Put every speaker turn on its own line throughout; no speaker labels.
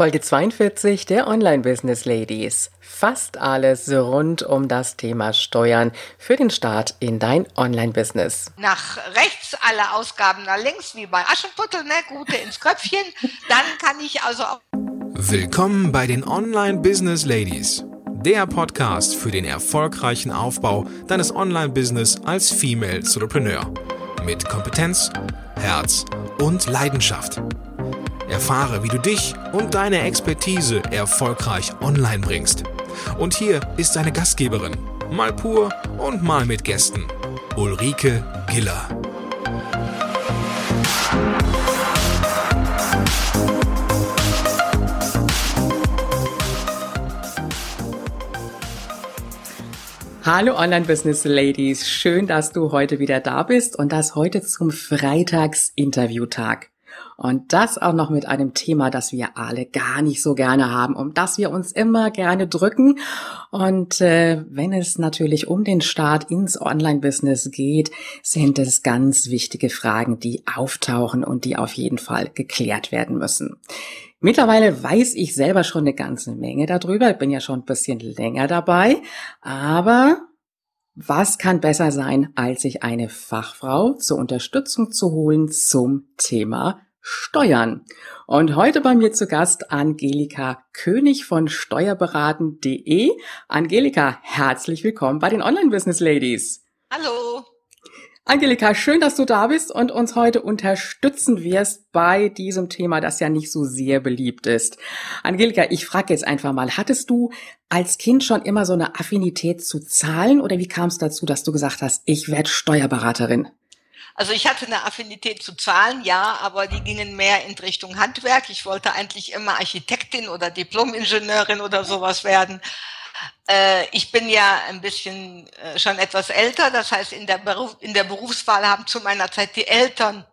Folge 42 der Online Business Ladies. Fast alles rund um das Thema Steuern für den Start in dein Online Business.
Nach rechts alle Ausgaben nach links, wie bei Aschenputtel, ne? Gute ins Köpfchen. Dann kann ich also auch.
Willkommen bei den Online Business Ladies. Der Podcast für den erfolgreichen Aufbau deines Online-Business als Female Entrepreneur. Mit Kompetenz, Herz und Leidenschaft. Erfahre, wie du dich und deine Expertise erfolgreich online bringst. Und hier ist deine Gastgeberin, mal pur und mal mit Gästen, Ulrike Giller.
Hallo Online Business Ladies, schön, dass du heute wieder da bist und das heute zum Freitagsinterviewtag. Und das auch noch mit einem Thema, das wir alle gar nicht so gerne haben, um das wir uns immer gerne drücken. Und äh, wenn es natürlich um den Start ins Online-Business geht, sind es ganz wichtige Fragen, die auftauchen und die auf jeden Fall geklärt werden müssen. Mittlerweile weiß ich selber schon eine ganze Menge darüber. Ich bin ja schon ein bisschen länger dabei. Aber was kann besser sein, als sich eine Fachfrau zur Unterstützung zu holen zum Thema Steuern. Und heute bei mir zu Gast Angelika König von steuerberaten.de. Angelika, herzlich willkommen bei den Online Business Ladies.
Hallo.
Angelika, schön, dass du da bist und uns heute unterstützen wirst bei diesem Thema, das ja nicht so sehr beliebt ist. Angelika, ich frage jetzt einfach mal, hattest du als Kind schon immer so eine Affinität zu Zahlen oder wie kam es dazu, dass du gesagt hast, ich werde Steuerberaterin?
Also ich hatte eine Affinität zu Zahlen, ja, aber die gingen mehr in Richtung Handwerk. Ich wollte eigentlich immer Architektin oder Diplomingenieurin oder sowas werden. Äh, ich bin ja ein bisschen äh, schon etwas älter, das heißt in der, Beruf, in der Berufswahl haben zu meiner Zeit die Eltern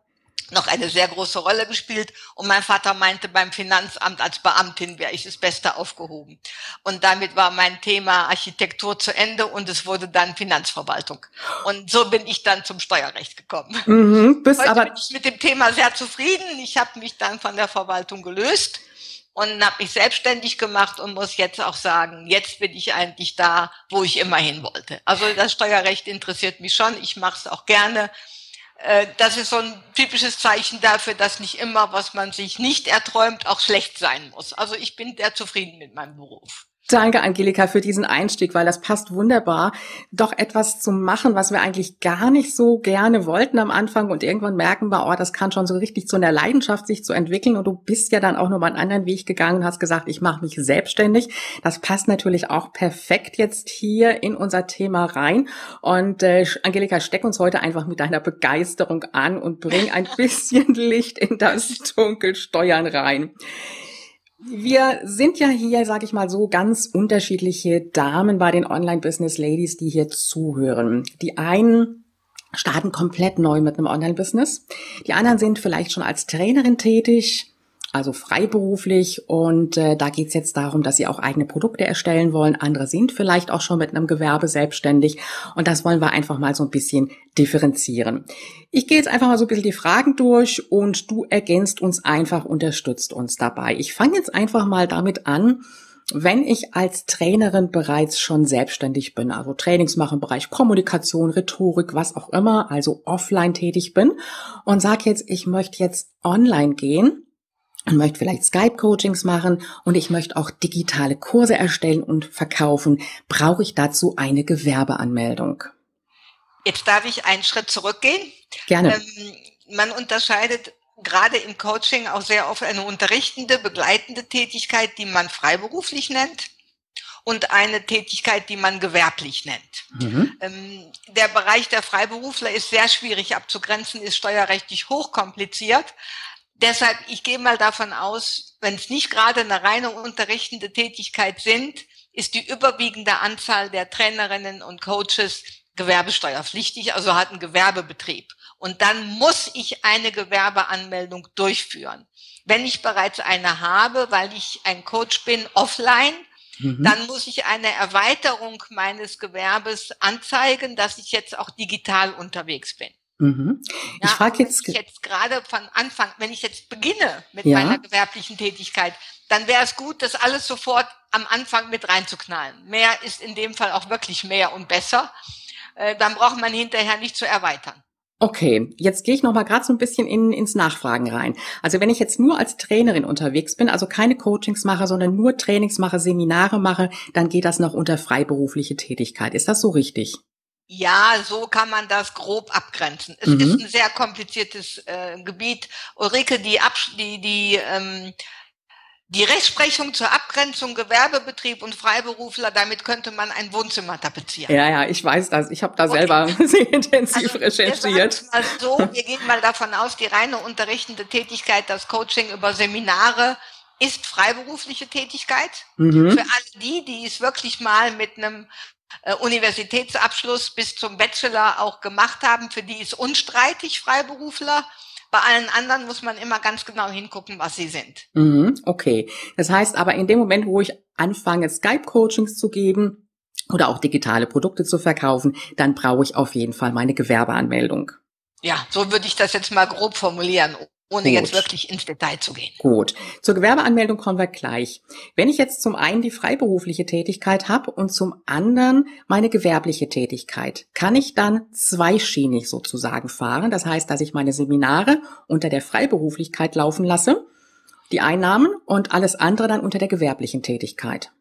noch eine sehr große Rolle gespielt. Und mein Vater meinte, beim Finanzamt als Beamtin wäre ich das Beste aufgehoben. Und damit war mein Thema Architektur zu Ende und es wurde dann Finanzverwaltung. Und so bin ich dann zum Steuerrecht gekommen. Mhm, bist Heute aber bin ich mit dem Thema sehr zufrieden. Ich habe mich dann von der Verwaltung gelöst und habe mich selbstständig gemacht und muss jetzt auch sagen, jetzt bin ich eigentlich da, wo ich immer hin wollte. Also das Steuerrecht interessiert mich schon. Ich mache es auch gerne. Äh, das ist so ein typisches Zeichen dafür, dass nicht immer, was man sich nicht erträumt, auch schlecht sein muss. Also ich bin sehr zufrieden mit meinem Beruf.
Danke, Angelika, für diesen Einstieg, weil das passt wunderbar, doch etwas zu machen, was wir eigentlich gar nicht so gerne wollten am Anfang und irgendwann merken wir, oh, das kann schon so richtig zu einer Leidenschaft sich zu entwickeln und du bist ja dann auch noch mal einen anderen Weg gegangen und hast gesagt, ich mache mich selbstständig. Das passt natürlich auch perfekt jetzt hier in unser Thema rein und äh, Angelika, steck uns heute einfach mit deiner Begeisterung an und bring ein bisschen Licht in das Dunkelsteuern rein. Wir sind ja hier, sage ich mal so, ganz unterschiedliche Damen bei den Online-Business-Ladies, die hier zuhören. Die einen starten komplett neu mit einem Online-Business. Die anderen sind vielleicht schon als Trainerin tätig also freiberuflich. Und äh, da geht es jetzt darum, dass sie auch eigene Produkte erstellen wollen. Andere sind vielleicht auch schon mit einem Gewerbe selbstständig. Und das wollen wir einfach mal so ein bisschen differenzieren. Ich gehe jetzt einfach mal so ein bisschen die Fragen durch und du ergänzt uns einfach, unterstützt uns dabei. Ich fange jetzt einfach mal damit an, wenn ich als Trainerin bereits schon selbstständig bin, also Trainings mache im Bereich Kommunikation, Rhetorik, was auch immer, also offline tätig bin und sage jetzt, ich möchte jetzt online gehen, und möchte vielleicht Skype-Coachings machen und ich möchte auch digitale Kurse erstellen und verkaufen, brauche ich dazu eine Gewerbeanmeldung.
Jetzt darf ich einen Schritt zurückgehen.
Gerne. Ähm,
man unterscheidet gerade im Coaching auch sehr oft eine unterrichtende, begleitende Tätigkeit, die man freiberuflich nennt und eine Tätigkeit, die man gewerblich nennt. Mhm. Ähm, der Bereich der Freiberufler ist sehr schwierig abzugrenzen, ist steuerrechtlich hochkompliziert. Deshalb, ich gehe mal davon aus, wenn es nicht gerade eine reine unterrichtende Tätigkeit sind, ist die überwiegende Anzahl der Trainerinnen und Coaches gewerbesteuerpflichtig, also hat einen Gewerbebetrieb. Und dann muss ich eine Gewerbeanmeldung durchführen. Wenn ich bereits eine habe, weil ich ein Coach bin offline, mhm. dann muss ich eine Erweiterung meines Gewerbes anzeigen, dass ich jetzt auch digital unterwegs bin.
Mhm. Ich
ja, frage jetzt, jetzt gerade von Anfang, wenn ich jetzt beginne mit ja. meiner gewerblichen Tätigkeit, dann wäre es gut, das alles sofort am Anfang mit reinzuknallen. Mehr ist in dem Fall auch wirklich mehr und besser. Äh, dann braucht man hinterher nicht zu erweitern.
Okay, jetzt gehe ich noch mal gerade so ein bisschen in, ins Nachfragen rein. Also wenn ich jetzt nur als Trainerin unterwegs bin, also keine Coachings mache, sondern nur Trainings mache, Seminare mache, dann geht das noch unter freiberufliche Tätigkeit. Ist das so richtig?
Ja, so kann man das grob abgrenzen. Es mhm. ist ein sehr kompliziertes äh, Gebiet. Ulrike, die, Abs die, die ähm, die Rechtsprechung zur Abgrenzung Gewerbebetrieb und Freiberufler, damit könnte man ein Wohnzimmer tapezieren.
Ja, ja, ich weiß das. Ich habe da okay. selber sehr intensiv also, recherchiert.
Wir mal so, wir gehen mal davon aus, die reine unterrichtende Tätigkeit, das Coaching über Seminare, ist freiberufliche Tätigkeit. Mhm. Für alle die, die es wirklich mal mit einem Universitätsabschluss bis zum Bachelor auch gemacht haben, für die ist unstreitig Freiberufler. Bei allen anderen muss man immer ganz genau hingucken, was sie sind.
Mhm, okay. Das heißt aber in dem Moment, wo ich anfange, Skype-Coachings zu geben oder auch digitale Produkte zu verkaufen, dann brauche ich auf jeden Fall meine Gewerbeanmeldung.
Ja, so würde ich das jetzt mal grob formulieren ohne Gut. jetzt wirklich ins Detail zu gehen.
Gut. Zur Gewerbeanmeldung kommen wir gleich. Wenn ich jetzt zum einen die freiberufliche Tätigkeit habe und zum anderen meine gewerbliche Tätigkeit, kann ich dann zweischienig sozusagen fahren. Das heißt, dass ich meine Seminare unter der Freiberuflichkeit laufen lasse, die Einnahmen und alles andere dann unter der gewerblichen Tätigkeit.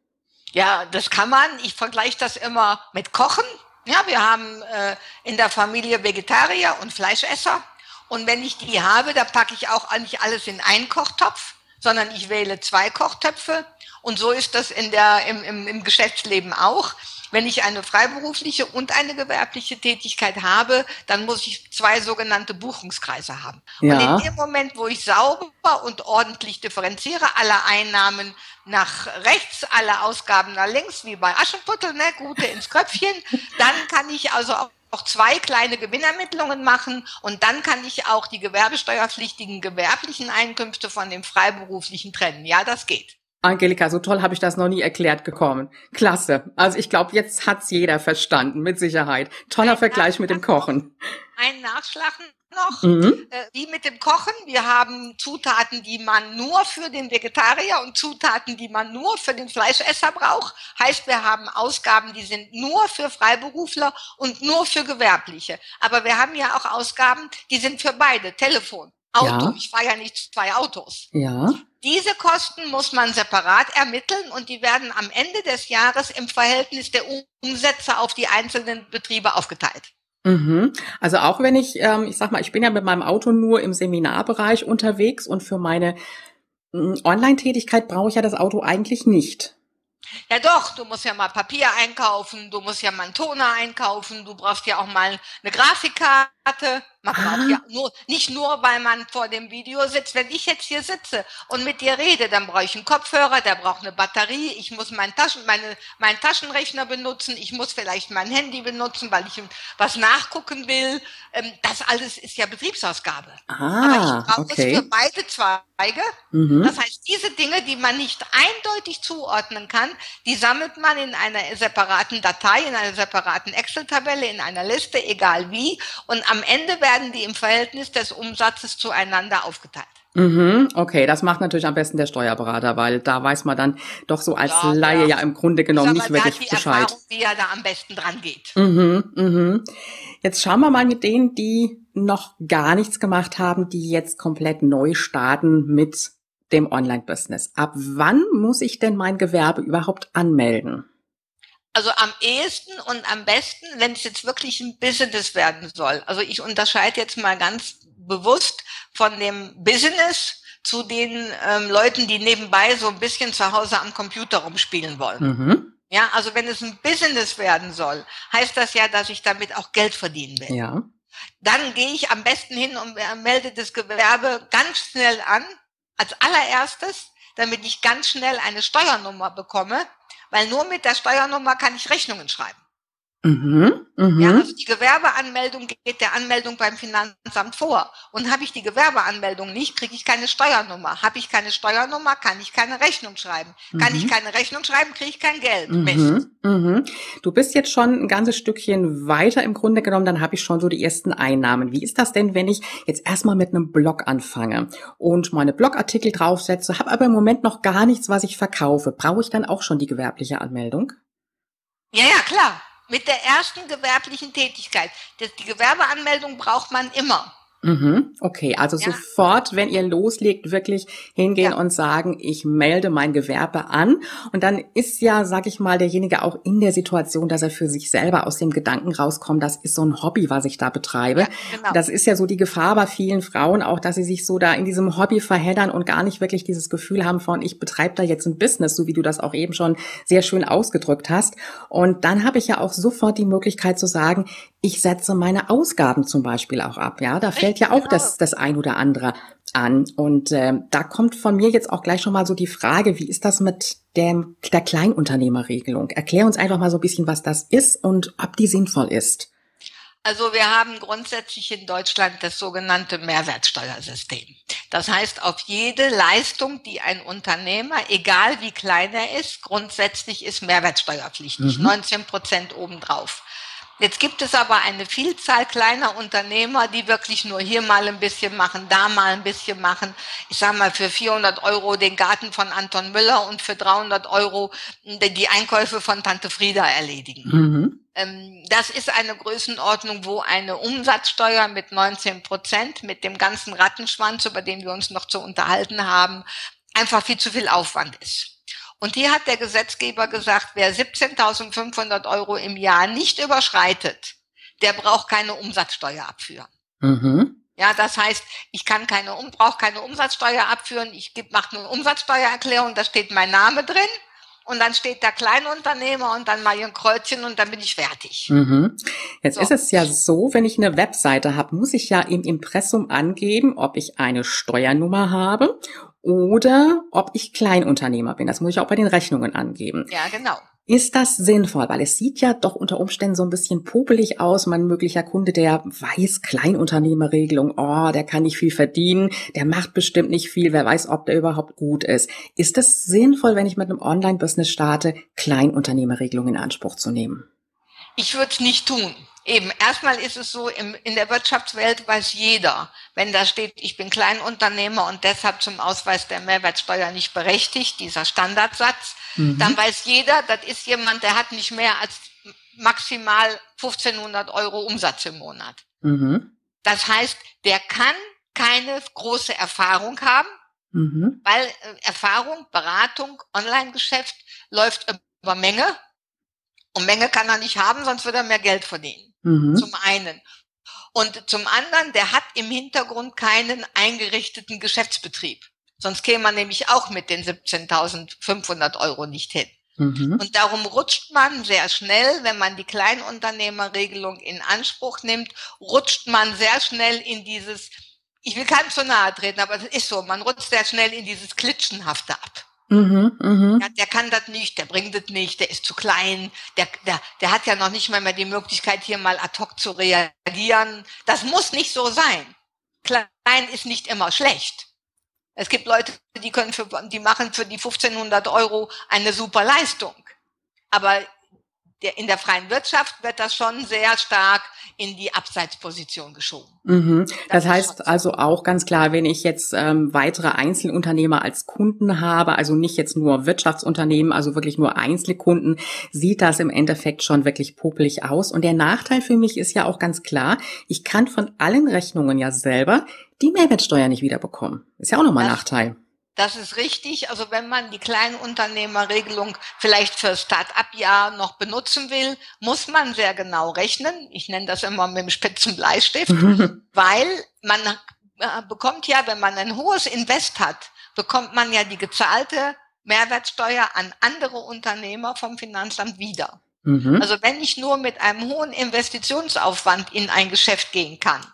Ja, das kann man. Ich vergleiche das immer mit Kochen. Ja, wir haben äh, in der Familie Vegetarier und Fleischesser. Und wenn ich die habe, da packe ich auch nicht alles in einen Kochtopf, sondern ich wähle zwei Kochtöpfe. Und so ist das in der, im, im, im Geschäftsleben auch. Wenn ich eine freiberufliche und eine gewerbliche Tätigkeit habe, dann muss ich zwei sogenannte Buchungskreise haben. Ja. Und in dem Moment, wo ich sauber und ordentlich differenziere, alle Einnahmen nach rechts, alle Ausgaben nach links, wie bei Aschenputtel, ne, gute ins Köpfchen, dann kann ich also auch auch zwei kleine Gewinnermittlungen machen und dann kann ich auch die gewerbesteuerpflichtigen gewerblichen Einkünfte von dem freiberuflichen trennen. Ja, das geht.
Angelika, so toll habe ich das noch nie erklärt gekommen. Klasse. Also ich glaube, jetzt hat's jeder verstanden, mit Sicherheit. Toller ein Vergleich mit dem Kochen.
Ein Nachschlagen noch, mhm. äh, wie mit dem Kochen. Wir haben Zutaten, die man nur für den Vegetarier und Zutaten, die man nur für den Fleischesser braucht. Heißt, wir haben Ausgaben, die sind nur für Freiberufler und nur für Gewerbliche. Aber wir haben ja auch Ausgaben, die sind für beide. Telefon, Auto. Ja. Ich fahre ja nicht zwei Autos.
Ja.
Diese Kosten muss man separat ermitteln und die werden am Ende des Jahres im Verhältnis der Umsätze auf die einzelnen Betriebe aufgeteilt.
Mhm. Also auch wenn ich, ähm, ich sag mal, ich bin ja mit meinem Auto nur im Seminarbereich unterwegs und für meine mm, Online-Tätigkeit brauche ich ja das Auto eigentlich nicht.
Ja doch, du musst ja mal Papier einkaufen, du musst ja mal einen Toner einkaufen, du brauchst ja auch mal eine Grafikkarte. Man braucht ja nur, nicht nur, weil man vor dem Video sitzt. Wenn ich jetzt hier sitze und mit dir rede, dann brauche ich einen Kopfhörer, der braucht eine Batterie, ich muss meinen Taschen, meine, meinen Taschenrechner benutzen, ich muss vielleicht mein Handy benutzen, weil ich was nachgucken will. Ähm, das alles ist ja Betriebsausgabe.
Ah, Aber ich brauche okay.
es für beide Zweige. Mhm. Das heißt, diese Dinge, die man nicht eindeutig zuordnen kann, die sammelt man in einer separaten Datei, in einer separaten Excel-Tabelle, in einer Liste, egal wie. Und am Ende werden werden die im Verhältnis des Umsatzes zueinander aufgeteilt.
Mhm, okay, das macht natürlich am besten der Steuerberater, weil da weiß man dann doch so als ja, Laie ja. ja im Grunde genommen nicht wirklich die Bescheid. Erfahrung,
wie er da am besten dran geht.
Mhm, mhm. Jetzt schauen wir mal mit denen, die noch gar nichts gemacht haben, die jetzt komplett neu starten mit dem Online-Business. Ab wann muss ich denn mein Gewerbe überhaupt anmelden?
Also am ehesten und am besten, wenn es jetzt wirklich ein Business werden soll. Also ich unterscheide jetzt mal ganz bewusst von dem Business zu den ähm, Leuten, die nebenbei so ein bisschen zu Hause am Computer rumspielen wollen. Mhm. Ja, also wenn es ein Business werden soll, heißt das ja, dass ich damit auch Geld verdienen will.
Ja.
Dann gehe ich am besten hin und melde das Gewerbe ganz schnell an, als allererstes, damit ich ganz schnell eine Steuernummer bekomme, weil nur mit der Steuernummer kann ich Rechnungen schreiben. Mhm, mh. Ja, also die Gewerbeanmeldung geht der Anmeldung beim Finanzamt vor. Und habe ich die Gewerbeanmeldung nicht, kriege ich keine Steuernummer. Habe ich keine Steuernummer, kann ich keine Rechnung schreiben. Mhm. Kann ich mhm. keine Rechnung schreiben, kriege ich kein Geld.
Mhm, mhm. Du bist jetzt schon ein ganzes Stückchen weiter im Grunde genommen, dann habe ich schon so die ersten Einnahmen. Wie ist das denn, wenn ich jetzt erstmal mit einem Blog anfange und meine Blogartikel draufsetze, habe aber im Moment noch gar nichts, was ich verkaufe? Brauche ich dann auch schon die gewerbliche Anmeldung?
Ja, ja, klar. Mit der ersten gewerblichen Tätigkeit. Die Gewerbeanmeldung braucht man immer.
Mhm, okay, also ja. sofort, wenn ihr loslegt, wirklich hingehen ja. und sagen, ich melde mein Gewerbe an. Und dann ist ja, sag ich mal, derjenige auch in der Situation, dass er für sich selber aus dem Gedanken rauskommt, das ist so ein Hobby, was ich da betreibe. Ja, genau. Das ist ja so die Gefahr bei vielen Frauen auch, dass sie sich so da in diesem Hobby verheddern und gar nicht wirklich dieses Gefühl haben von, ich betreibe da jetzt ein Business, so wie du das auch eben schon sehr schön ausgedrückt hast. Und dann habe ich ja auch sofort die Möglichkeit zu sagen, ich setze meine Ausgaben zum Beispiel auch ab. Ja, da fällt ja auch genau. das, das ein oder andere an. Und äh, da kommt von mir jetzt auch gleich schon mal so die Frage, wie ist das mit der, der Kleinunternehmerregelung? Erklär uns einfach mal so ein bisschen, was das ist und ob die sinnvoll ist.
Also wir haben grundsätzlich in Deutschland das sogenannte Mehrwertsteuersystem. Das heißt, auf jede Leistung, die ein Unternehmer, egal wie klein er ist, grundsätzlich ist Mehrwertsteuerpflichtig, mhm. 19 Prozent obendrauf. Jetzt gibt es aber eine Vielzahl kleiner Unternehmer, die wirklich nur hier mal ein bisschen machen, da mal ein bisschen machen. Ich sage mal für 400 Euro den Garten von Anton Müller und für 300 Euro die Einkäufe von Tante Frieda erledigen. Mhm. Ähm, das ist eine Größenordnung, wo eine Umsatzsteuer mit 19 Prozent, mit dem ganzen Rattenschwanz, über den wir uns noch zu unterhalten haben, einfach viel zu viel Aufwand ist. Und hier hat der Gesetzgeber gesagt, wer 17.500 Euro im Jahr nicht überschreitet, der braucht keine Umsatzsteuer abführen. Mhm. Ja, das heißt, ich kann keine, brauche keine Umsatzsteuer abführen. Ich mache eine Umsatzsteuererklärung, da steht mein Name drin und dann steht da Kleinunternehmer und dann mal ein Kreuzchen und dann bin ich fertig.
Mhm. Jetzt so. ist es ja so, wenn ich eine Webseite habe, muss ich ja im Impressum angeben, ob ich eine Steuernummer habe oder ob ich Kleinunternehmer bin. Das muss ich auch bei den Rechnungen angeben.
Ja, genau.
Ist das sinnvoll? Weil es sieht ja doch unter Umständen so ein bisschen popelig aus. Mein möglicher Kunde, der weiß Kleinunternehmerregelung, oh, der kann nicht viel verdienen, der macht bestimmt nicht viel, wer weiß, ob der überhaupt gut ist. Ist es sinnvoll, wenn ich mit einem Online-Business starte, Kleinunternehmerregelung in Anspruch zu nehmen?
Ich würde es nicht tun. Eben, erstmal ist es so, im, in der Wirtschaftswelt weiß jeder, wenn da steht, ich bin Kleinunternehmer und deshalb zum Ausweis der Mehrwertsteuer nicht berechtigt, dieser Standardsatz, mhm. dann weiß jeder, das ist jemand, der hat nicht mehr als maximal 1500 Euro Umsatz im Monat. Mhm. Das heißt, der kann keine große Erfahrung haben, mhm. weil äh, Erfahrung, Beratung, Online-Geschäft läuft über Menge. Und Menge kann er nicht haben, sonst würde er mehr Geld verdienen. Mhm. Zum einen. Und zum anderen, der hat im Hintergrund keinen eingerichteten Geschäftsbetrieb. Sonst käme man nämlich auch mit den 17.500 Euro nicht hin. Mhm. Und darum rutscht man sehr schnell, wenn man die Kleinunternehmerregelung in Anspruch nimmt, rutscht man sehr schnell in dieses, ich will keinem zu nahe treten, aber es ist so, man rutscht sehr schnell in dieses Klitschenhafte ab. Mhm, mh. ja, der kann das nicht, der bringt das nicht, der ist zu klein, der, der, der hat ja noch nicht mal mehr die Möglichkeit, hier mal ad hoc zu reagieren. Das muss nicht so sein. Klein ist nicht immer schlecht. Es gibt Leute, die können für, die machen für die 1500 Euro eine super Leistung. Aber der, in der freien Wirtschaft wird das schon sehr stark in die Abseitsposition geschoben.
Mhm. Das, das heißt also auch ganz klar, wenn ich jetzt ähm, weitere Einzelunternehmer als Kunden habe, also nicht jetzt nur Wirtschaftsunternehmen, also wirklich nur Einzelkunden, sieht das im Endeffekt schon wirklich popelig aus. Und der Nachteil für mich ist ja auch ganz klar, ich kann von allen Rechnungen ja selber die Mehrwertsteuer nicht wiederbekommen. Ist ja auch nochmal ein Nachteil.
Das ist richtig. Also wenn man die Kleinunternehmerregelung vielleicht für Start-up-Jahr noch benutzen will, muss man sehr genau rechnen. Ich nenne das immer mit dem spitzen Bleistift, weil man äh, bekommt ja, wenn man ein hohes Invest hat, bekommt man ja die gezahlte Mehrwertsteuer an andere Unternehmer vom Finanzamt wieder. Mhm. Also wenn ich nur mit einem hohen Investitionsaufwand in ein Geschäft gehen kann,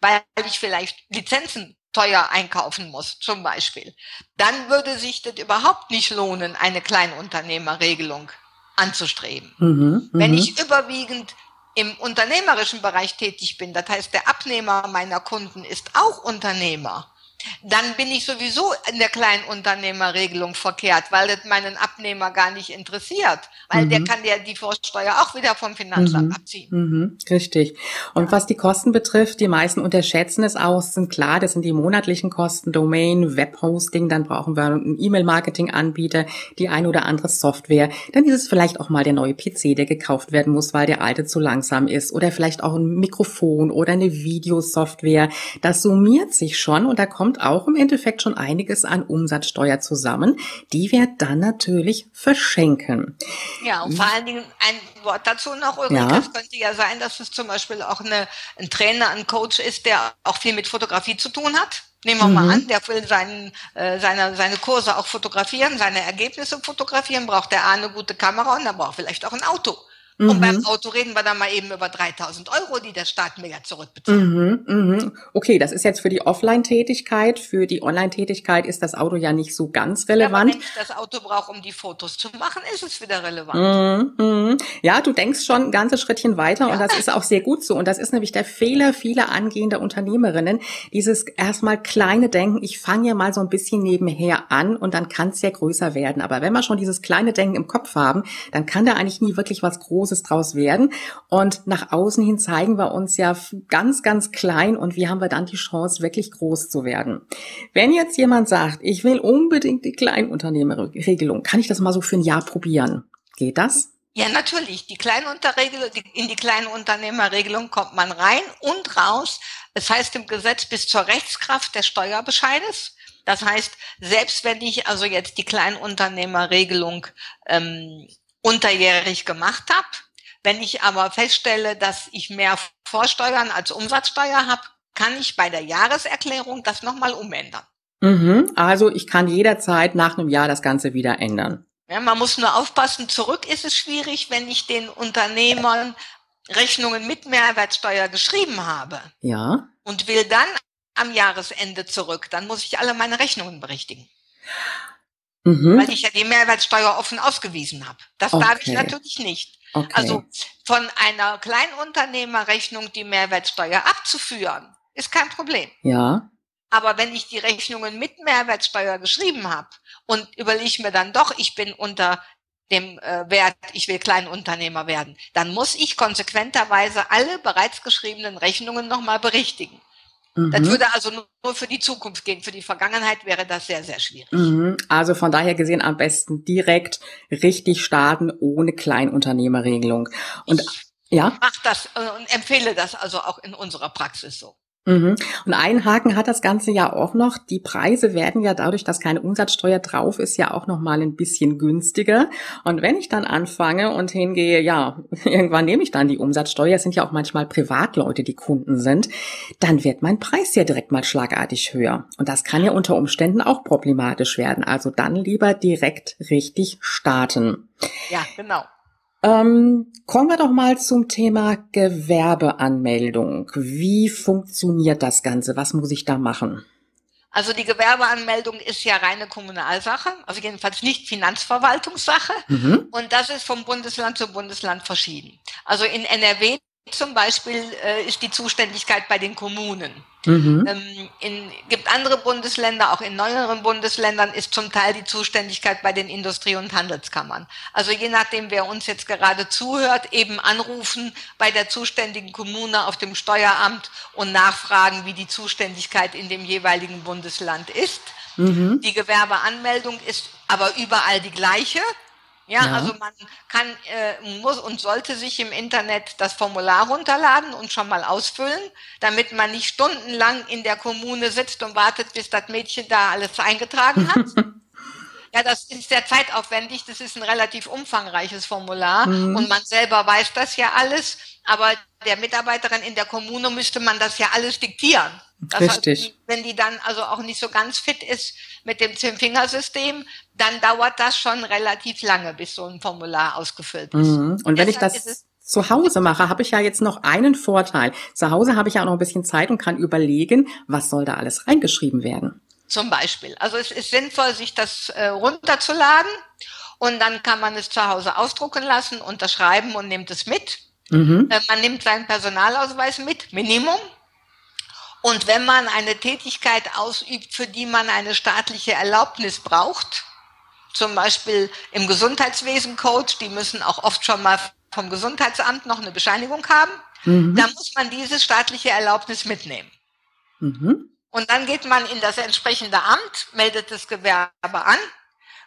weil ich vielleicht Lizenzen teuer einkaufen muss, zum Beispiel, dann würde sich das überhaupt nicht lohnen, eine Kleinunternehmerregelung anzustreben. Mhm, Wenn mhm. ich überwiegend im unternehmerischen Bereich tätig bin, das heißt, der Abnehmer meiner Kunden ist auch Unternehmer, dann bin ich sowieso in der Kleinunternehmerregelung verkehrt, weil das meinen Abnehmer gar nicht interessiert, weil mhm. der kann ja die Vorsteuer auch wieder vom Finanzamt mhm. abziehen.
Mhm. Richtig. Und was die Kosten betrifft, die meisten unterschätzen es auch, sind klar, das sind die monatlichen Kosten, Domain, Webhosting, dann brauchen wir einen E-Mail-Marketing-Anbieter, die ein oder andere Software, dann ist es vielleicht auch mal der neue PC, der gekauft werden muss, weil der alte zu langsam ist oder vielleicht auch ein Mikrofon oder eine Videosoftware. Das summiert sich schon und da kommt kommt auch im Endeffekt schon einiges an Umsatzsteuer zusammen, die wir dann natürlich verschenken.
Ja, und vor allen Dingen ein Wort dazu noch, Ulrike, ja. es könnte ja sein, dass es zum Beispiel auch eine, ein Trainer, ein Coach ist, der auch viel mit Fotografie zu tun hat. Nehmen wir mhm. mal an, der will seinen, äh, seine, seine Kurse auch fotografieren, seine Ergebnisse fotografieren, braucht der A eine gute Kamera und dann braucht vielleicht auch ein Auto. Mhm. Und beim Auto reden wir dann mal eben über 3000 Euro, die der Staat mir ja zurückbezahlt.
Mhm, mhm. Okay, das ist jetzt für die Offline-Tätigkeit. Für die Online-Tätigkeit ist das Auto ja nicht so ganz relevant. Ja, wenn
ich das Auto brauche, um die Fotos zu machen, ist es wieder relevant.
Mhm, mhm. Ja, du denkst schon ein ganzes Schrittchen weiter ja. und das ist auch sehr gut so. Und das ist nämlich der Fehler vieler angehender Unternehmerinnen. Dieses erstmal kleine Denken, ich fange ja mal so ein bisschen nebenher an und dann kann es ja größer werden. Aber wenn wir schon dieses kleine Denken im Kopf haben, dann kann da eigentlich nie wirklich was Großes Großes draus werden. Und nach außen hin zeigen wir uns ja ganz, ganz klein und wie haben wir dann die Chance, wirklich groß zu werden. Wenn jetzt jemand sagt, ich will unbedingt die Kleinunternehmerregelung, kann ich das mal so für ein Jahr probieren? Geht das?
Ja, natürlich. Die Kleinunterregelung, in die Kleinunternehmerregelung kommt man rein und raus. Es heißt im Gesetz bis zur Rechtskraft des Steuerbescheides. Das heißt, selbst wenn ich also jetzt die Kleinunternehmerregelung ähm, unterjährig gemacht habe. Wenn ich aber feststelle, dass ich mehr Vorsteuern als Umsatzsteuer habe, kann ich bei der Jahreserklärung das nochmal umändern.
Mhm, also ich kann jederzeit nach einem Jahr das Ganze wieder ändern.
Ja, man muss nur aufpassen, zurück ist es schwierig, wenn ich den Unternehmern Rechnungen mit Mehrwertsteuer geschrieben habe.
Ja.
Und will dann am Jahresende zurück, dann muss ich alle meine Rechnungen berichtigen. Mhm. Weil ich ja die Mehrwertsteuer offen ausgewiesen habe. Das okay. darf ich natürlich nicht. Okay. Also von einer Kleinunternehmerrechnung die Mehrwertsteuer abzuführen, ist kein Problem.
Ja.
Aber wenn ich die Rechnungen mit Mehrwertsteuer geschrieben habe und überlege mir dann doch, ich bin unter dem äh, Wert, ich will Kleinunternehmer werden, dann muss ich konsequenterweise alle bereits geschriebenen Rechnungen nochmal berichtigen. Mhm. Das würde also nur für die Zukunft gehen. Für die Vergangenheit wäre das sehr, sehr schwierig.
Mhm. Also von daher gesehen am besten direkt richtig starten ohne Kleinunternehmerregelung. Und
ich ja? Mach das äh, und empfehle das also auch in unserer Praxis so.
Mhm. Und ein Haken hat das Ganze ja auch noch. Die Preise werden ja dadurch, dass keine Umsatzsteuer drauf ist, ja auch noch mal ein bisschen günstiger. Und wenn ich dann anfange und hingehe, ja, irgendwann nehme ich dann die Umsatzsteuer, es sind ja auch manchmal Privatleute, die Kunden sind, dann wird mein Preis ja direkt mal schlagartig höher. Und das kann ja unter Umständen auch problematisch werden. Also dann lieber direkt richtig starten.
Ja, genau.
Ähm, kommen wir doch mal zum Thema Gewerbeanmeldung. Wie funktioniert das Ganze? Was muss ich da machen?
Also die Gewerbeanmeldung ist ja reine Kommunalsache, also jedenfalls nicht Finanzverwaltungssache. Mhm. Und das ist vom Bundesland zu Bundesland verschieden. Also in NRW zum Beispiel äh, ist die Zuständigkeit bei den Kommunen. Mhm. Ähm, in, gibt andere Bundesländer, auch in neueren Bundesländern ist zum Teil die Zuständigkeit bei den Industrie- und Handelskammern. Also je nachdem, wer uns jetzt gerade zuhört, eben anrufen bei der zuständigen Kommune auf dem Steueramt und nachfragen, wie die Zuständigkeit in dem jeweiligen Bundesland ist. Mhm. Die Gewerbeanmeldung ist aber überall die gleiche. Ja, ja, also man kann, äh, muss und sollte sich im Internet das Formular runterladen und schon mal ausfüllen, damit man nicht stundenlang in der Kommune sitzt und wartet, bis das Mädchen da alles eingetragen hat. ja, das ist sehr zeitaufwendig, das ist ein relativ umfangreiches Formular mhm. und man selber weiß das ja alles, aber der Mitarbeiterin in der Kommune müsste man das ja alles diktieren. Das
Richtig. Heißt,
wenn die dann also auch nicht so ganz fit ist mit dem Zehn-Fingersystem, dann dauert das schon relativ lange, bis so ein Formular ausgefüllt ist.
Mhm. Und wenn Deshalb ich das zu Hause mache, habe ich ja jetzt noch einen Vorteil. Zu Hause habe ich ja auch noch ein bisschen Zeit und kann überlegen, was soll da alles reingeschrieben werden.
Zum Beispiel. Also es ist sinnvoll, sich das äh, runterzuladen und dann kann man es zu Hause ausdrucken lassen, unterschreiben und nimmt es mit. Mhm. Äh, man nimmt seinen Personalausweis mit, Minimum. Und wenn man eine Tätigkeit ausübt, für die man eine staatliche Erlaubnis braucht, zum Beispiel im Gesundheitswesen Coach, die müssen auch oft schon mal vom Gesundheitsamt noch eine Bescheinigung haben, mhm. dann muss man diese staatliche Erlaubnis mitnehmen. Mhm. Und dann geht man in das entsprechende Amt, meldet das Gewerbe an,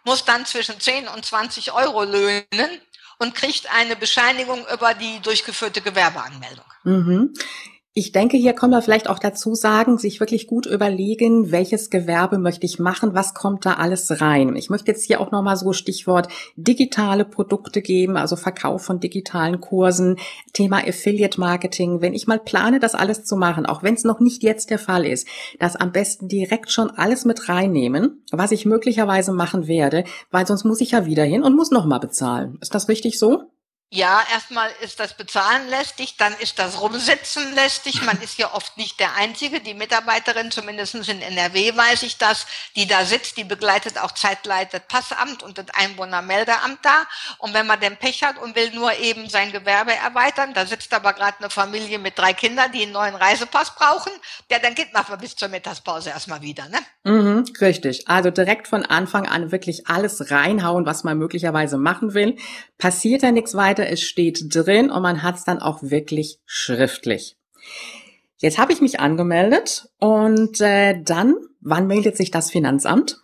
muss dann zwischen 10 und 20 Euro löhnen und kriegt eine Bescheinigung über die durchgeführte Gewerbeanmeldung.
Mhm. Ich denke, hier kommen wir vielleicht auch dazu sagen, sich wirklich gut überlegen, welches Gewerbe möchte ich machen, was kommt da alles rein. Ich möchte jetzt hier auch nochmal so Stichwort digitale Produkte geben, also Verkauf von digitalen Kursen, Thema Affiliate Marketing. Wenn ich mal plane, das alles zu machen, auch wenn es noch nicht jetzt der Fall ist, das am besten direkt schon alles mit reinnehmen, was ich möglicherweise machen werde, weil sonst muss ich ja wieder hin und muss nochmal bezahlen. Ist das richtig so?
Ja, erstmal ist das Bezahlen lästig, dann ist das Rumsitzen lästig. Man ist ja oft nicht der Einzige. Die Mitarbeiterin, zumindest in NRW weiß ich das, die da sitzt, die begleitet auch zeitleitet Passamt und das Einwohnermeldeamt da. Und wenn man den Pech hat und will nur eben sein Gewerbe erweitern, da sitzt aber gerade eine Familie mit drei Kindern, die einen neuen Reisepass brauchen, ja, dann geht man bis zur Mittagspause erstmal wieder, ne?
Mhm, richtig. Also direkt von Anfang an wirklich alles reinhauen, was man möglicherweise machen will. Passiert da nichts weiter weiter, es steht drin und man hat es dann auch wirklich schriftlich. Jetzt habe ich mich angemeldet und äh, dann, wann meldet sich das Finanzamt?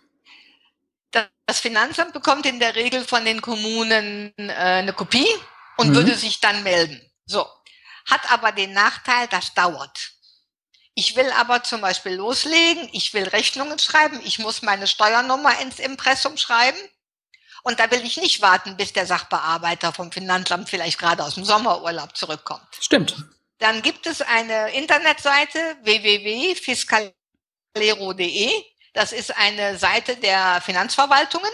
Das Finanzamt bekommt in der Regel von den Kommunen äh, eine Kopie und mhm. würde sich dann melden. So. Hat aber den Nachteil, das dauert. Ich will aber zum Beispiel loslegen, ich will Rechnungen schreiben, ich muss meine Steuernummer ins Impressum schreiben. Und da will ich nicht warten, bis der Sachbearbeiter vom Finanzamt vielleicht gerade aus dem Sommerurlaub zurückkommt.
Stimmt.
Dann gibt es eine Internetseite www.fiscalero.de. Das ist eine Seite der Finanzverwaltungen.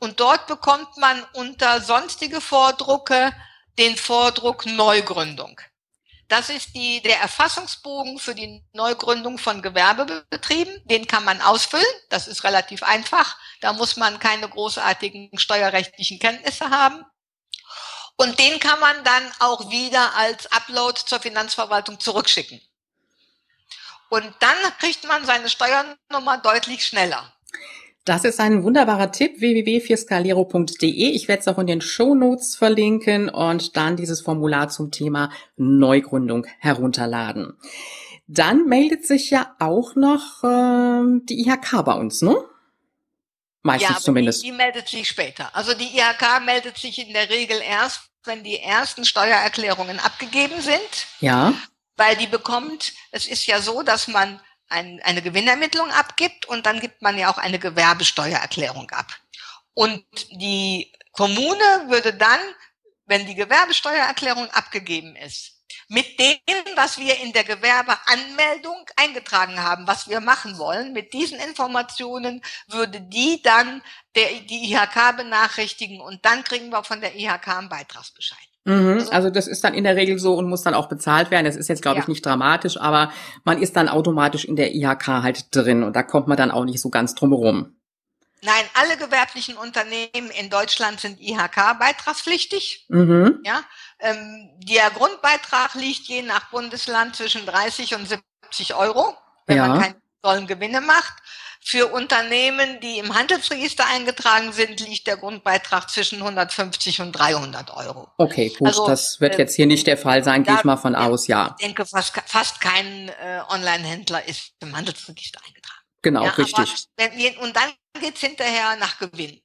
Und dort bekommt man unter sonstige Vordrucke den Vordruck Neugründung. Das ist die, der Erfassungsbogen für die Neugründung von Gewerbebetrieben. Den kann man ausfüllen. Das ist relativ einfach. Da muss man keine großartigen steuerrechtlichen Kenntnisse haben. Und den kann man dann auch wieder als Upload zur Finanzverwaltung zurückschicken. Und dann kriegt man seine Steuernummer deutlich schneller.
Das ist ein wunderbarer Tipp, www.fiscalero.de. Ich werde es auch in den Show Notes verlinken und dann dieses Formular zum Thema Neugründung herunterladen. Dann meldet sich ja auch noch äh, die IHK bei uns, ne?
Meistens ja, zumindest. Die, die meldet sich später. Also die IHK meldet sich in der Regel erst, wenn die ersten Steuererklärungen abgegeben sind.
Ja.
Weil die bekommt, es ist ja so, dass man ein, eine Gewinnermittlung abgibt und dann gibt man ja auch eine Gewerbesteuererklärung ab. Und die Kommune würde dann, wenn die Gewerbesteuererklärung abgegeben ist, mit dem, was wir in der Gewerbeanmeldung eingetragen haben, was wir machen wollen, mit diesen Informationen würde die dann der, die IHK benachrichtigen und dann kriegen wir von der IHK einen Beitragsbescheid.
Mhm, also, also das ist dann in der Regel so und muss dann auch bezahlt werden. Das ist jetzt, glaube ja. ich, nicht dramatisch, aber man ist dann automatisch in der IHK halt drin und da kommt man dann auch nicht so ganz drum herum.
Nein, alle gewerblichen Unternehmen in Deutschland sind IHK-beitragspflichtig. Mhm. Ja, ähm, der Grundbeitrag liegt je nach Bundesland zwischen 30 und 70 Euro, wenn ja. man keine tollen Gewinne macht. Für Unternehmen, die im Handelsregister eingetragen sind, liegt der Grundbeitrag zwischen 150 und 300 Euro.
Okay, gut, also, das wird äh, jetzt hier nicht der Fall sein, gehe ich mal von aus, ja.
Ich denke, fast, fast kein äh, Online-Händler ist im Handelsregister eingetragen.
Genau, ja, richtig.
Wenn, und dann geht's hinterher nach Gewinn.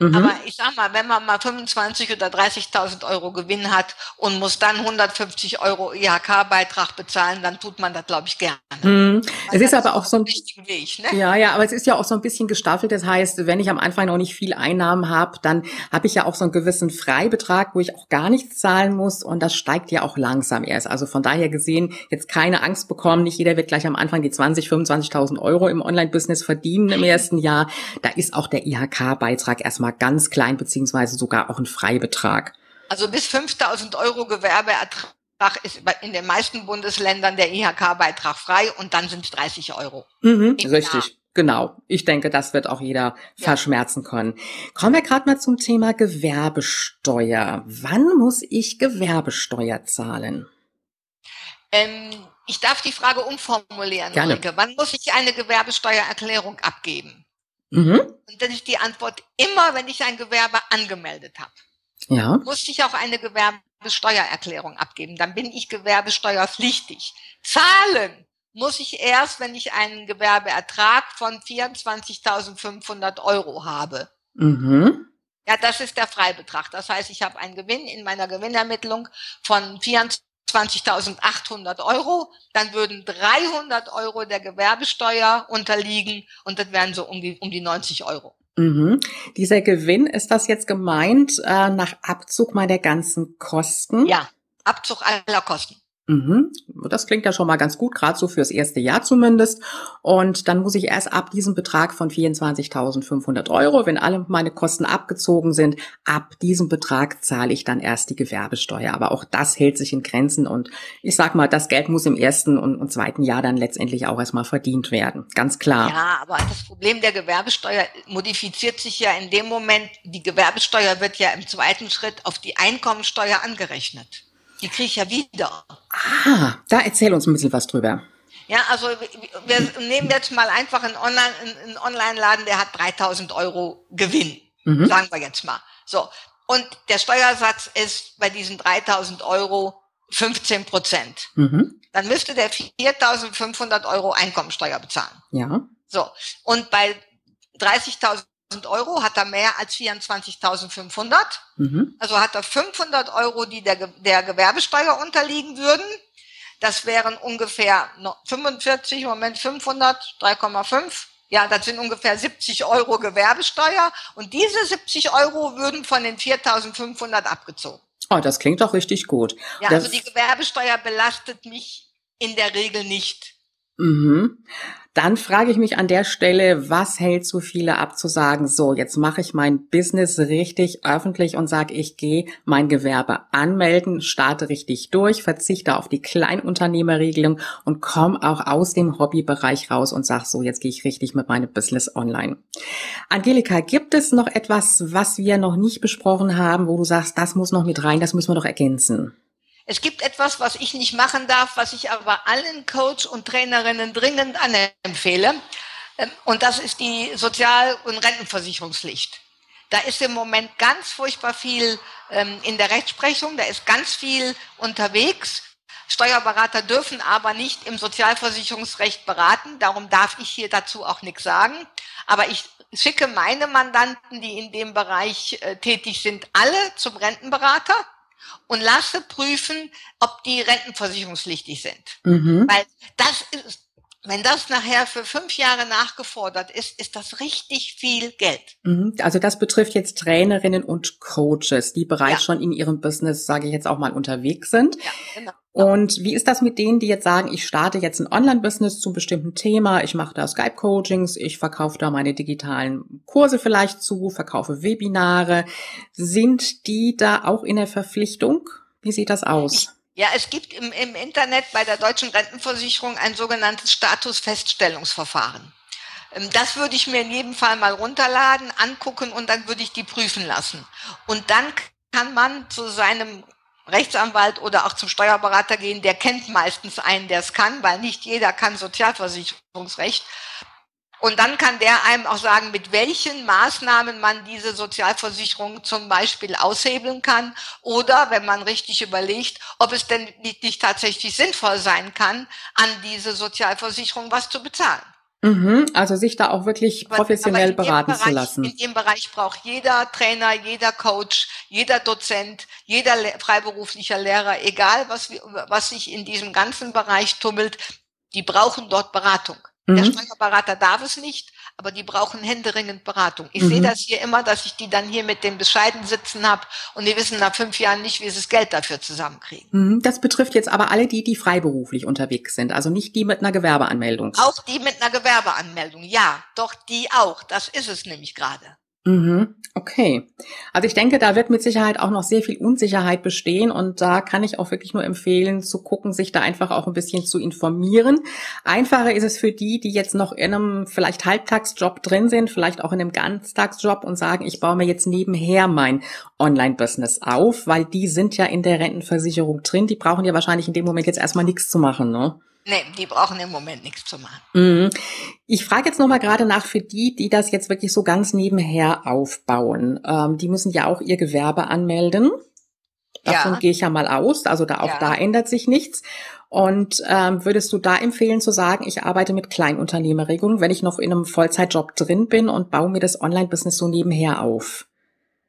Mhm. Aber ich sag mal, wenn man mal 25 oder 30.000 Euro Gewinn hat und muss dann 150 Euro IHK-Beitrag bezahlen, dann tut man das, glaube ich, gerne.
Mhm. Es ist aber auch so ein Weg, ne? Ja, ja, aber es ist ja auch so ein bisschen gestaffelt. Das heißt, wenn ich am Anfang noch nicht viel Einnahmen habe, dann habe ich ja auch so einen gewissen Freibetrag, wo ich auch gar nichts zahlen muss und das steigt ja auch langsam erst. Also von daher gesehen, jetzt keine Angst bekommen. Nicht jeder wird gleich am Anfang die 20, 25.000 Euro im Online-Business verdienen im ersten Jahr. Da ist auch der IHK-Beitrag erstmal erstmal ganz klein, beziehungsweise sogar auch ein Freibetrag.
Also bis 5000 Euro Gewerbeertrag ist in den meisten Bundesländern der IHK-Beitrag frei und dann sind es 30 Euro.
Mhm, richtig. Jahr. Genau, ich denke, das wird auch jeder ja. verschmerzen können. Kommen wir gerade mal zum Thema Gewerbesteuer. Wann muss ich Gewerbesteuer zahlen?
Ähm, ich darf die Frage umformulieren, Gerne. Ulrike. Wann muss ich eine Gewerbesteuererklärung abgeben? Mhm. Und dann ist die Antwort immer, wenn ich ein Gewerbe angemeldet habe. Ja. Muss ich auch eine Gewerbesteuererklärung abgeben. Dann bin ich gewerbesteuerpflichtig. Zahlen muss ich erst, wenn ich einen Gewerbeertrag von 24.500 Euro habe. Mhm. Ja, das ist der Freibetrag. Das heißt, ich habe einen Gewinn in meiner Gewinnermittlung von 24.800 Euro. Dann würden 300 Euro der Gewerbesteuer unterliegen und das wären so um die, um die 90 Euro.
Mhm. Dieser Gewinn, ist das jetzt gemeint äh, nach Abzug meiner ganzen Kosten?
Ja, Abzug aller Kosten.
Mhm. Das klingt ja schon mal ganz gut, gerade so fürs erste Jahr zumindest. Und dann muss ich erst ab diesem Betrag von 24.500 Euro, wenn alle meine Kosten abgezogen sind, ab diesem Betrag zahle ich dann erst die Gewerbesteuer. Aber auch das hält sich in Grenzen und ich sag mal, das Geld muss im ersten und, und zweiten Jahr dann letztendlich auch erstmal verdient werden. Ganz klar.
Ja, aber das Problem der Gewerbesteuer modifiziert sich ja in dem Moment, die Gewerbesteuer wird ja im zweiten Schritt auf die Einkommensteuer angerechnet. Die kriege ich ja wieder.
Ah, da erzähl uns ein bisschen was drüber.
Ja, also wir nehmen jetzt mal einfach einen Online-Laden, Online der hat 3000 Euro Gewinn, mhm. sagen wir jetzt mal. So. Und der Steuersatz ist bei diesen 3000 Euro 15 Prozent. Mhm. Dann müsste der 4500 Euro Einkommensteuer bezahlen.
Ja.
So. Und bei 30.000 Euro hat er mehr als 24.500. Mhm. Also hat er 500 Euro, die der, der Gewerbesteuer unterliegen würden. Das wären ungefähr 45, Moment 500, 3,5. Ja, das sind ungefähr 70 Euro Gewerbesteuer. Und diese 70 Euro würden von den 4.500 abgezogen.
Oh, das klingt doch richtig gut.
Ja, das also die Gewerbesteuer belastet mich in der Regel nicht.
Mhm. Dann frage ich mich an der Stelle, was hält so viele ab zu sagen, so, jetzt mache ich mein Business richtig öffentlich und sage, ich gehe mein Gewerbe anmelden, starte richtig durch, verzichte auf die Kleinunternehmerregelung und komme auch aus dem Hobbybereich raus und sage, so, jetzt gehe ich richtig mit meinem Business online. Angelika, gibt es noch etwas, was wir noch nicht besprochen haben, wo du sagst, das muss noch mit rein, das müssen wir noch ergänzen?
Es gibt etwas, was ich nicht machen darf, was ich aber allen Coach und Trainerinnen dringend anempfehle. Ähm, und das ist die Sozial- und Rentenversicherungspflicht. Da ist im Moment ganz furchtbar viel ähm, in der Rechtsprechung, da ist ganz viel unterwegs. Steuerberater dürfen aber nicht im Sozialversicherungsrecht beraten, darum darf ich hier dazu auch nichts sagen. Aber ich schicke meine Mandanten, die in dem Bereich äh, tätig sind, alle zum Rentenberater und lasse prüfen, ob die rentenversicherungspflichtig sind. Mhm. Weil das ist, wenn das nachher für fünf Jahre nachgefordert ist, ist das richtig viel Geld.
Mhm. Also das betrifft jetzt Trainerinnen und Coaches, die bereits ja. schon in ihrem Business, sage ich jetzt auch mal, unterwegs sind. Ja, genau. Und wie ist das mit denen, die jetzt sagen, ich starte jetzt ein Online-Business zu einem bestimmten Thema, ich mache da Skype-Coachings, ich verkaufe da meine digitalen Kurse vielleicht zu, verkaufe Webinare. Sind die da auch in der Verpflichtung? Wie sieht das aus?
Ja, es gibt im, im Internet bei der deutschen Rentenversicherung ein sogenanntes Statusfeststellungsverfahren. Ähm, das würde ich mir in jedem Fall mal runterladen, angucken und dann würde ich die prüfen lassen. Und dann kann man zu seinem Rechtsanwalt oder auch zum Steuerberater gehen, der kennt meistens einen, der es kann, weil nicht jeder kann Sozialversicherungsrecht. Und dann kann der einem auch sagen, mit welchen Maßnahmen man diese Sozialversicherung zum Beispiel aushebeln kann oder, wenn man richtig überlegt, ob es denn nicht, nicht tatsächlich sinnvoll sein kann, an diese Sozialversicherung was zu bezahlen.
Mhm, also sich da auch wirklich professionell aber, aber beraten
Bereich, zu
lassen.
In dem Bereich braucht jeder Trainer, jeder Coach, jeder Dozent, jeder freiberuflicher Lehrer, egal was, was sich in diesem ganzen Bereich tummelt, die brauchen dort Beratung. Mhm. Der Steuerberater darf es nicht, aber die brauchen händeringend Beratung. Ich mhm. sehe das hier immer, dass ich die dann hier mit dem Bescheiden sitzen habe und die wissen nach fünf Jahren nicht, wie sie das Geld dafür zusammenkriegen.
Mhm. Das betrifft jetzt aber alle die, die freiberuflich unterwegs sind, also nicht die mit einer Gewerbeanmeldung.
Auch die mit einer Gewerbeanmeldung, ja, doch die auch. Das ist es nämlich gerade.
Mhm. Okay. Also ich denke, da wird mit Sicherheit auch noch sehr viel Unsicherheit bestehen und da kann ich auch wirklich nur empfehlen, zu gucken, sich da einfach auch ein bisschen zu informieren. Einfacher ist es für die, die jetzt noch in einem vielleicht Halbtagsjob drin sind, vielleicht auch in einem Ganztagsjob und sagen, ich baue mir jetzt nebenher mein Online-Business auf, weil die sind ja in der Rentenversicherung drin. Die brauchen ja wahrscheinlich in dem Moment jetzt erstmal nichts zu machen, ne?
Nee, die brauchen im Moment nichts zu machen.
Mhm. Ich frage jetzt nochmal gerade nach für die, die das jetzt wirklich so ganz nebenher aufbauen. Ähm, die müssen ja auch ihr Gewerbe anmelden. Davon ja. gehe ich ja mal aus. Also da auch ja. da ändert sich nichts. Und ähm, würdest du da empfehlen zu sagen, ich arbeite mit Kleinunternehmerregelung, wenn ich noch in einem Vollzeitjob drin bin und baue mir das Online-Business so nebenher auf?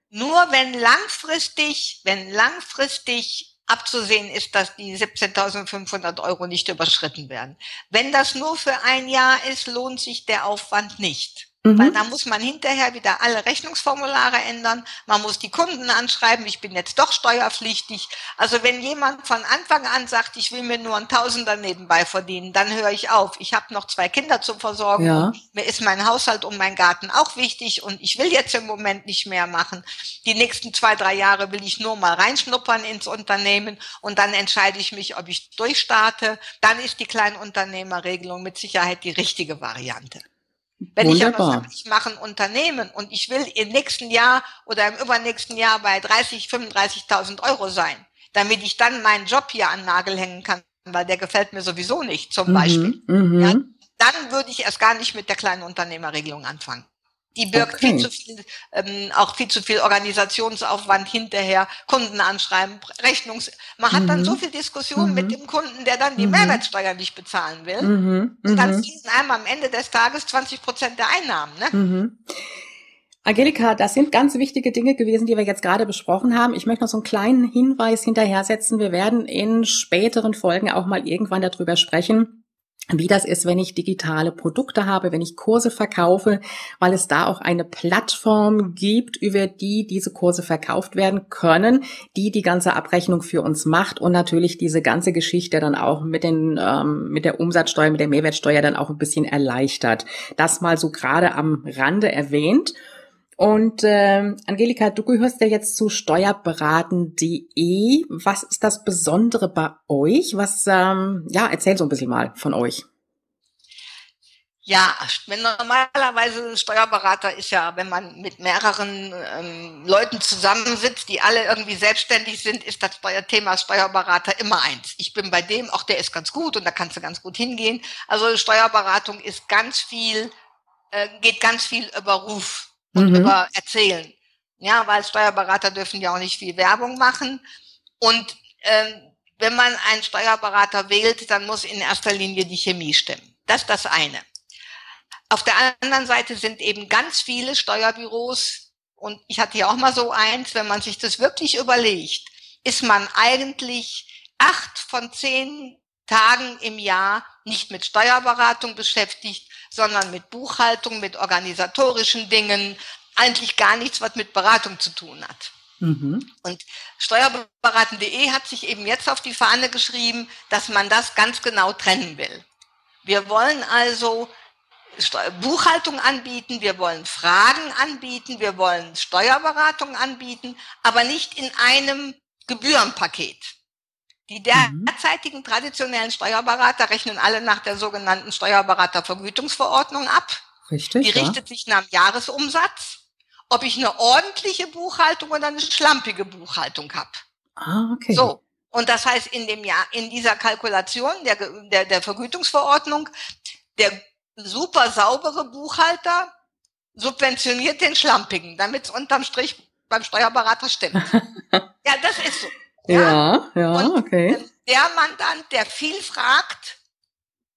Nur wenn langfristig, wenn langfristig abzusehen ist, dass die 17.500 Euro nicht überschritten werden. Wenn das nur für ein Jahr ist, lohnt sich der Aufwand nicht. Mhm. Weil da muss man hinterher wieder alle Rechnungsformulare ändern. Man muss die Kunden anschreiben, ich bin jetzt doch steuerpflichtig. Also wenn jemand von Anfang an sagt, ich will mir nur ein Tausender nebenbei verdienen, dann höre ich auf. Ich habe noch zwei Kinder zu versorgen. Ja. Mir ist mein Haushalt und mein Garten auch wichtig und ich will jetzt im Moment nicht mehr machen. Die nächsten zwei, drei Jahre will ich nur mal reinschnuppern ins Unternehmen und dann entscheide ich mich, ob ich durchstarte. Dann ist die Kleinunternehmerregelung mit Sicherheit die richtige Variante. Wenn Wunderbar. ich aber sage, ich mache ein Unternehmen und ich will im nächsten Jahr oder im übernächsten Jahr bei 30, 35.000 Euro sein, damit ich dann meinen Job hier an Nagel hängen kann, weil der gefällt mir sowieso nicht, zum mhm, Beispiel, mhm. ja, dann würde ich erst gar nicht mit der kleinen Unternehmerregelung anfangen. Die birgt okay. viel zu viel, ähm, auch viel zu viel Organisationsaufwand hinterher, Kunden anschreiben, Rechnungs. Man hat mhm. dann so viel Diskussion mhm. mit dem Kunden, der dann die mhm. Mehrwertsteuer nicht bezahlen will. Mhm. Und dann mhm. fließen einem am Ende des Tages 20 Prozent der Einnahmen. Ne?
Mhm. Angelika, das sind ganz wichtige Dinge gewesen, die wir jetzt gerade besprochen haben. Ich möchte noch so einen kleinen Hinweis hinterher setzen. Wir werden in späteren Folgen auch mal irgendwann darüber sprechen, wie das ist, wenn ich digitale Produkte habe, wenn ich Kurse verkaufe, weil es da auch eine Plattform gibt, über die diese Kurse verkauft werden können, die die ganze Abrechnung für uns macht und natürlich diese ganze Geschichte dann auch mit den ähm, mit der Umsatzsteuer, mit der Mehrwertsteuer dann auch ein bisschen erleichtert. Das mal so gerade am Rande erwähnt. Und äh, Angelika, du gehörst ja jetzt zu steuerberaten.de. Was ist das Besondere bei euch? Was, ähm, ja, erzähl so ein bisschen mal von euch.
Ja, wenn normalerweise Steuerberater ist ja, wenn man mit mehreren ähm, Leuten zusammensitzt, die alle irgendwie selbstständig sind, ist das Thema Steuerberater immer eins. Ich bin bei dem, auch der ist ganz gut und da kannst du ganz gut hingehen. Also Steuerberatung ist ganz viel, äh, geht ganz viel über Ruf und mhm. über erzählen. Ja, weil Steuerberater dürfen ja auch nicht viel Werbung machen. Und ähm, wenn man einen Steuerberater wählt, dann muss in erster Linie die Chemie stimmen. Das ist das eine. Auf der anderen Seite sind eben ganz viele Steuerbüros, und ich hatte ja auch mal so eins, wenn man sich das wirklich überlegt, ist man eigentlich acht von zehn Tagen im Jahr nicht mit Steuerberatung beschäftigt, sondern mit Buchhaltung, mit organisatorischen Dingen, eigentlich gar nichts, was mit Beratung zu tun hat. Mhm. Und steuerberaten.de hat sich eben jetzt auf die Fahne geschrieben, dass man das ganz genau trennen will. Wir wollen also Buchhaltung anbieten, wir wollen Fragen anbieten, wir wollen Steuerberatung anbieten, aber nicht in einem Gebührenpaket. Die mhm. derzeitigen traditionellen Steuerberater rechnen alle nach der sogenannten Steuerberatervergütungsverordnung ab.
Richtig.
Die richtet sich nach dem Jahresumsatz. Ob ich eine ordentliche Buchhaltung oder eine schlampige Buchhaltung habe.
Ah, okay.
So. Und das heißt, in dem Jahr, in dieser Kalkulation der, der, der Vergütungsverordnung, der super saubere Buchhalter subventioniert den schlampigen, damit es unterm Strich beim Steuerberater stimmt. ja, das ist so.
Ja, ja, und okay.
Der Mandant, der viel fragt,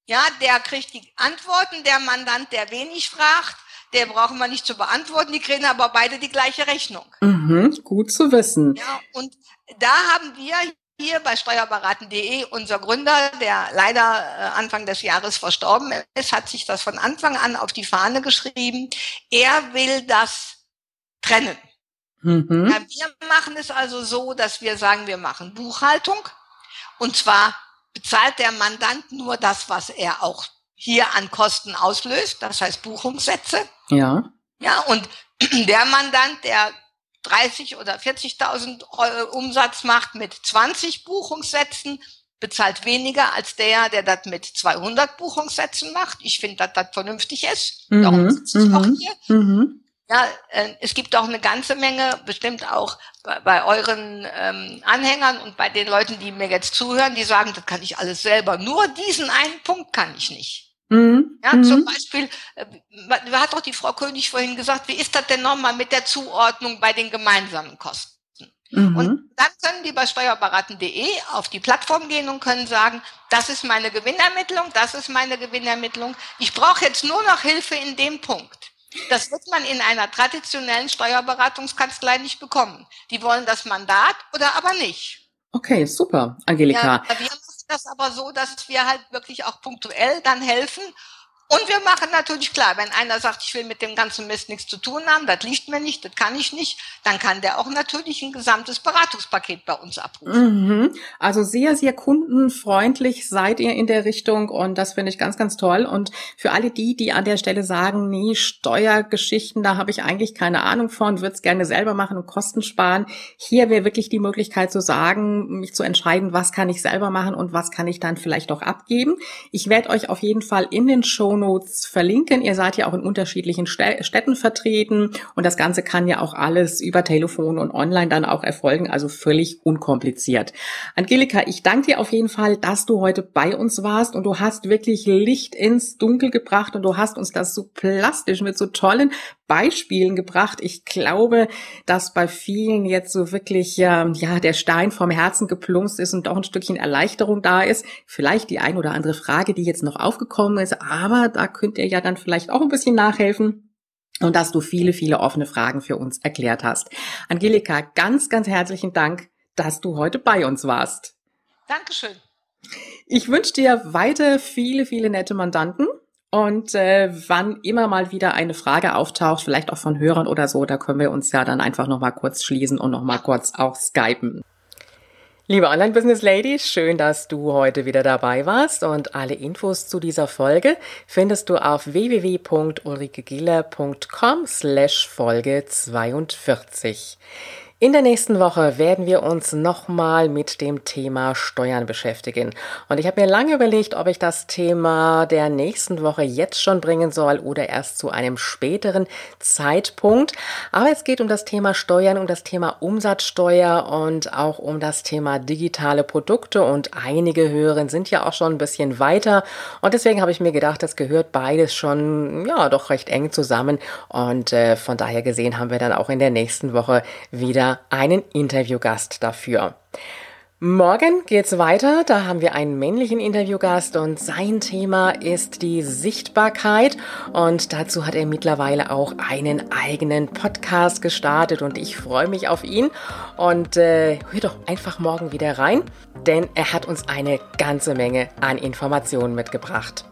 ja, der kriegt die Antworten. Der Mandant, der wenig fragt, der brauchen wir nicht zu beantworten. Die kriegen aber beide die gleiche Rechnung.
Mhm, gut zu wissen.
Ja, und da haben wir hier bei steuerberaten.de unser Gründer, der leider äh, Anfang des Jahres verstorben ist, hat sich das von Anfang an auf die Fahne geschrieben. Er will das trennen. Mhm. Ja, wir machen es also so, dass wir sagen, wir machen Buchhaltung und zwar bezahlt der Mandant nur das, was er auch hier an Kosten auslöst, das heißt Buchungssätze.
Ja.
Ja, und der Mandant, der 30 oder 40.000 Umsatz macht mit 20 Buchungssätzen, bezahlt weniger als der, der das mit 200 Buchungssätzen macht. Ich finde, dass das vernünftig ist. Mhm. Darum sitze ich auch mhm. hier. Mhm. Ja, äh, es gibt auch eine ganze Menge, bestimmt auch bei, bei euren ähm, Anhängern und bei den Leuten, die mir jetzt zuhören, die sagen, das kann ich alles selber. Nur diesen einen Punkt kann ich nicht. Mhm. Ja, zum mhm. Beispiel, äh, hat doch die Frau König vorhin gesagt, wie ist das denn nochmal mit der Zuordnung bei den gemeinsamen Kosten? Mhm. Und dann können die bei steuerberaten.de auf die Plattform gehen und können sagen, das ist meine Gewinnermittlung, das ist meine Gewinnermittlung. Ich brauche jetzt nur noch Hilfe in dem Punkt. Das wird man in einer traditionellen Steuerberatungskanzlei nicht bekommen. Die wollen das Mandat oder aber nicht.
Okay, super, Angelika.
Ja, wir machen das aber so, dass wir halt wirklich auch punktuell dann helfen und wir machen natürlich klar, wenn einer sagt, ich will mit dem ganzen Mist nichts zu tun haben, das liegt mir nicht, das kann ich nicht, dann kann der auch natürlich ein gesamtes Beratungspaket bei uns abrufen.
Mhm. Also sehr, sehr kundenfreundlich seid ihr in der Richtung und das finde ich ganz, ganz toll. Und für alle die, die an der Stelle sagen, nee, Steuergeschichten, da habe ich eigentlich keine Ahnung von, würde es gerne selber machen und Kosten sparen. Hier wäre wirklich die Möglichkeit zu sagen, mich zu entscheiden, was kann ich selber machen und was kann ich dann vielleicht auch abgeben. Ich werde euch auf jeden Fall in den Show Shownotes verlinken. Ihr seid ja auch in unterschiedlichen Städten vertreten und das Ganze kann ja auch alles über Telefon und online dann auch erfolgen, also völlig unkompliziert. Angelika, ich danke dir auf jeden Fall, dass du heute bei uns warst und du hast wirklich Licht ins Dunkel gebracht und du hast uns das so plastisch mit so tollen Beispielen gebracht. Ich glaube, dass bei vielen jetzt so wirklich ähm, ja der Stein vom Herzen geplumpst ist und doch ein Stückchen Erleichterung da ist. Vielleicht die ein oder andere Frage, die jetzt noch aufgekommen ist, aber da könnt ihr ja dann vielleicht auch ein bisschen nachhelfen und dass du viele, viele offene Fragen für uns erklärt hast. Angelika, ganz, ganz herzlichen Dank, dass du heute bei uns warst.
Dankeschön.
Ich wünsche dir weiter viele, viele nette Mandanten und äh, wann immer mal wieder eine Frage auftaucht, vielleicht auch von Hörern oder so, da können wir uns ja dann einfach nochmal kurz schließen und nochmal kurz auch skypen. Liebe Online-Business-Ladies, schön, dass du heute wieder dabei warst und alle Infos zu dieser Folge findest du auf www.ulrikegiller.com slash Folge 42. In der nächsten Woche werden wir uns nochmal mit dem Thema Steuern beschäftigen. Und ich habe mir lange überlegt, ob ich das Thema der nächsten Woche jetzt schon bringen soll oder erst zu einem späteren Zeitpunkt. Aber es geht um das Thema Steuern, um das Thema Umsatzsteuer und auch um das Thema digitale Produkte. Und einige Hörer sind ja auch schon ein bisschen weiter. Und deswegen habe ich mir gedacht, das gehört beides schon, ja, doch recht eng zusammen. Und äh, von daher gesehen haben wir dann auch in der nächsten Woche wieder einen Interviewgast dafür. Morgen geht's weiter. Da haben wir einen männlichen Interviewgast und sein Thema ist die Sichtbarkeit. Und dazu hat er mittlerweile auch einen eigenen Podcast gestartet und ich freue mich auf ihn. Und äh, hör doch einfach morgen wieder rein, denn er hat uns eine ganze Menge an Informationen mitgebracht.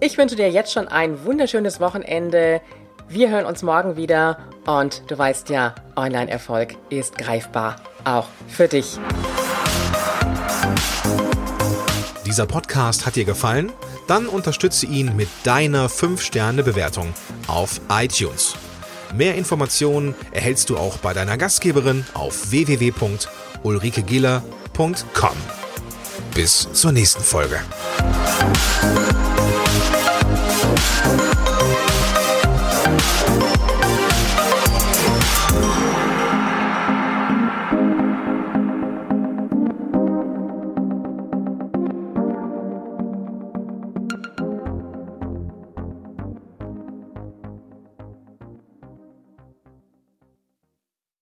Ich wünsche dir jetzt schon ein wunderschönes Wochenende. Wir hören uns morgen wieder und du weißt ja, Online-Erfolg ist greifbar, auch für dich.
Dieser Podcast hat dir gefallen? Dann unterstütze ihn mit deiner 5-Sterne-Bewertung auf iTunes. Mehr Informationen erhältst du auch bei deiner Gastgeberin auf www.ulrikegiller.com. Bis zur nächsten Folge.